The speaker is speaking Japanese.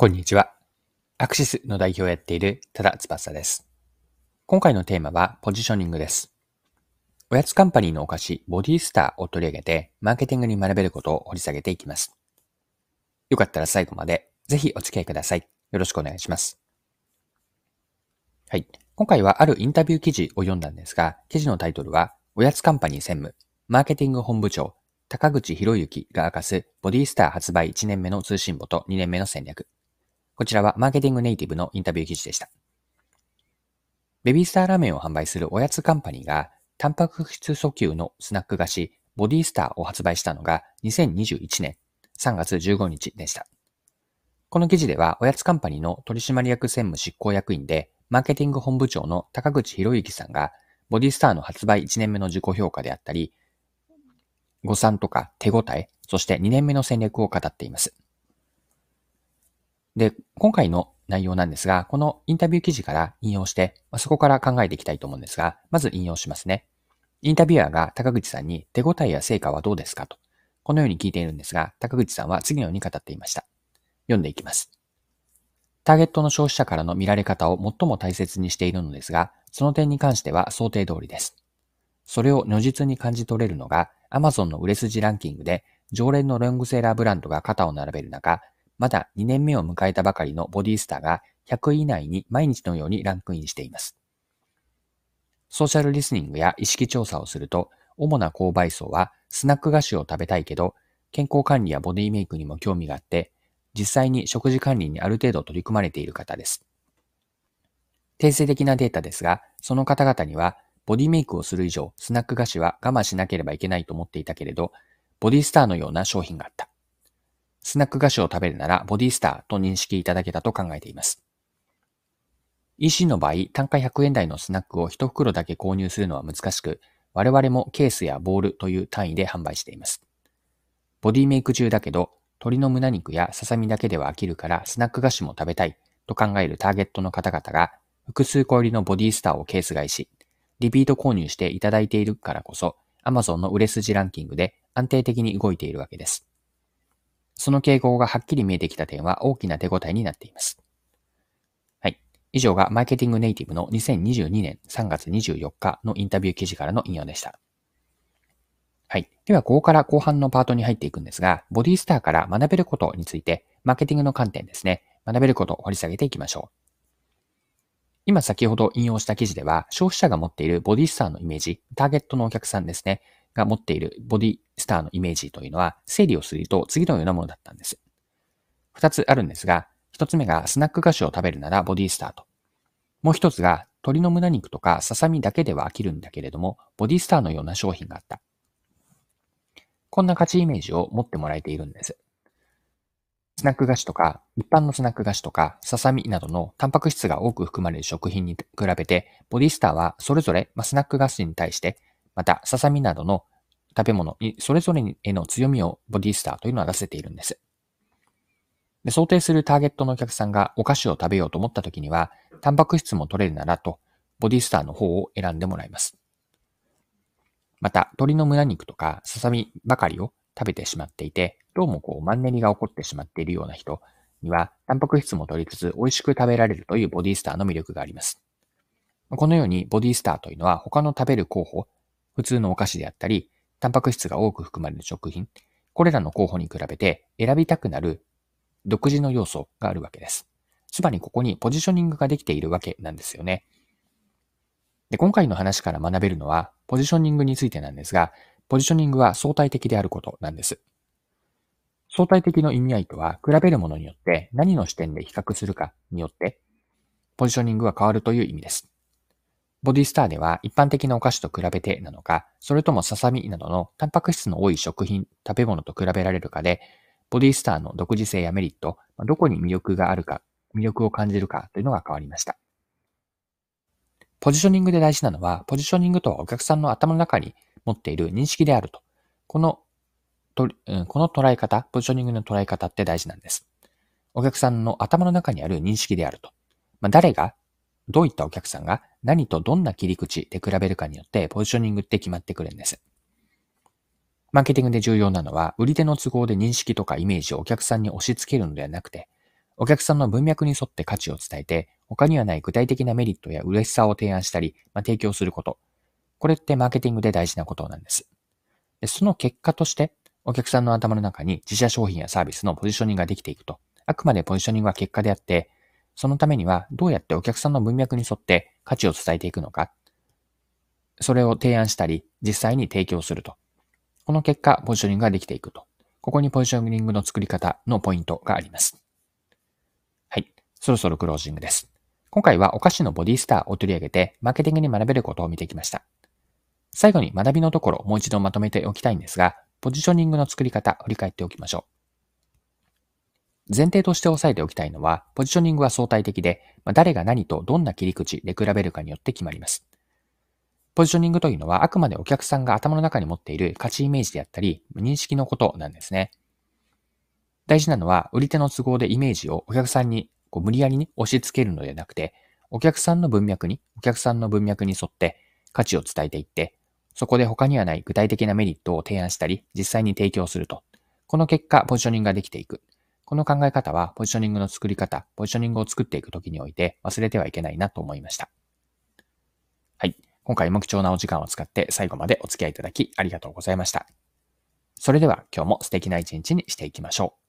こんにちは。アクシスの代表をやっている多田翼です。今回のテーマはポジショニングです。おやつカンパニーのお菓子、ボディースターを取り上げて、マーケティングに学べることを掘り下げていきます。よかったら最後までぜひお付き合いください。よろしくお願いします。はい。今回はあるインタビュー記事を読んだんですが、記事のタイトルは、おやつカンパニー専務、マーケティング本部長、高口博之が明かすボディースター発売1年目の通信簿と2年目の戦略。こちらはマーケティングネイティブのインタビュー記事でした。ベビースターラーメンを販売するおやつカンパニーが、タンパク質訴求のスナック菓子、ボディスターを発売したのが2021年3月15日でした。この記事では、おやつカンパニーの取締役専務執行役員で、マーケティング本部長の高口博之さんが、ボディスターの発売1年目の自己評価であったり、誤算とか手応え、そして2年目の戦略を語っています。で、今回の内容なんですが、このインタビュー記事から引用して、ま、そこから考えていきたいと思うんですが、まず引用しますね。インタビュアーが高口さんに手応えや成果はどうですかと、このように聞いているんですが、高口さんは次のように語っていました。読んでいきます。ターゲットの消費者からの見られ方を最も大切にしているのですが、その点に関しては想定通りです。それを如実に感じ取れるのが、Amazon の売れ筋ランキングで、常連のロングセーラーブランドが肩を並べる中、まだ2年目を迎えたばかりのボディスターが100位以内に毎日のようにランクインしています。ソーシャルリスニングや意識調査をすると、主な購買層はスナック菓子を食べたいけど、健康管理やボディメイクにも興味があって、実際に食事管理にある程度取り組まれている方です。定性的なデータですが、その方々には、ボディメイクをする以上、スナック菓子は我慢しなければいけないと思っていたけれど、ボディスターのような商品があった。スナック菓子を食べるならボディスターと認識いただけたと考えています。EC の場合、単価100円台のスナックを1袋だけ購入するのは難しく、我々もケースやボールという単位で販売しています。ボディメイク中だけど、鶏の胸肉やささみだけでは飽きるからスナック菓子も食べたいと考えるターゲットの方々が複数個入りのボディスターをケース買いし、リピート購入していただいているからこそ、Amazon の売れ筋ランキングで安定的に動いているわけです。その傾向がはっきり見えてきた点は大きな手応えになっています。はい。以上がマーケティングネイティブの2022年3月24日のインタビュー記事からの引用でした。はい。では、ここから後半のパートに入っていくんですが、ボディスターから学べることについて、マーケティングの観点ですね、学べることを掘り下げていきましょう。今先ほど引用した記事では、消費者が持っているボディスターのイメージ、ターゲットのお客さんですね、が持っているボディスターのイメージというのは、整理をすると次のようなものだったんです。二つあるんですが、一つ目がスナック菓子を食べるならボディスターと。もう一つが鶏の胸肉とかささみだけでは飽きるんだけれども、ボディスターのような商品があった。こんな価値イメージを持ってもらえているんです。スナック菓子とか、一般のスナック菓子とか、ささみなどのタンパク質が多く含まれる食品に比べて、ボディスターはそれぞれ、まあ、スナック菓子に対してまた、ささみなどの食べ物にそれぞれへの強みをボディスターというのは出せているんです。で想定するターゲットのお客さんがお菓子を食べようと思った時には、タンパク質も取れるならと、ボディスターの方を選んでもらいます。また、鶏の胸肉とかささみばかりを食べてしまっていて、どうもこうマンネリが起こってしまっているような人には、タンパク質も取りつつ美味しく食べられるというボディスターの魅力があります。このようにボディスターというのは他の食べる候補、普通のお菓子であったり、タンパク質が多く含まれる食品、これらの候補に比べて選びたくなる独自の要素があるわけです。つまりここにポジショニングができているわけなんですよね。で、今回の話から学べるのは、ポジショニングについてなんですが、ポジショニングは相対的であることなんです。相対的の意味合いとは、比べるものによって何の視点で比較するかによって、ポジショニングが変わるという意味です。ボディスターでは一般的なお菓子と比べてなのか、それともささみなどのタンパク質の多い食品、食べ物と比べられるかで、ボディスターの独自性やメリット、どこに魅力があるか、魅力を感じるかというのが変わりました。ポジショニングで大事なのは、ポジショニングとはお客さんの頭の中に持っている認識であると。この、とこの捉え方、ポジショニングの捉え方って大事なんです。お客さんの頭の中にある認識であると。まあ、誰がどういったお客さんが何とどんな切り口で比べるかによってポジショニングって決まってくるんです。マーケティングで重要なのは、売り手の都合で認識とかイメージをお客さんに押し付けるのではなくて、お客さんの文脈に沿って価値を伝えて、他にはない具体的なメリットや嬉しさを提案したり、まあ、提供すること。これってマーケティングで大事なことなんです。でその結果として、お客さんの頭の中に自社商品やサービスのポジショニングができていくと。あくまでポジショニングは結果であって、そのためにはどうやってお客さんの文脈に沿って価値を伝えていくのか。それを提案したり、実際に提供すると。この結果、ポジショニングができていくと。ここにポジショニングの作り方のポイントがあります。はい。そろそろクロージングです。今回はお菓子のボディスターを取り上げて、マーケティングに学べることを見てきました。最後に学びのところをもう一度まとめておきたいんですが、ポジショニングの作り方、振り返っておきましょう。前提として押さえておきたいのは、ポジショニングは相対的でま、誰が何とどんな切り口で比べるかによって決まります。ポジショニングというのはあくまでお客さんが頭の中に持っている価値イメージであったり、認識のことなんですね。大事なのは、売り手の都合でイメージをお客さんにこう無理やりに押し付けるのではなくて、お客さんの文脈に、お客さんの文脈に沿って価値を伝えていって、そこで他にはない具体的なメリットを提案したり、実際に提供すると。この結果、ポジショニングができていく。この考え方は、ポジショニングの作り方、ポジショニングを作っていくときにおいて忘れてはいけないなと思いました。はい。今回も貴重なお時間を使って最後までお付き合いいただきありがとうございました。それでは今日も素敵な一日にしていきましょう。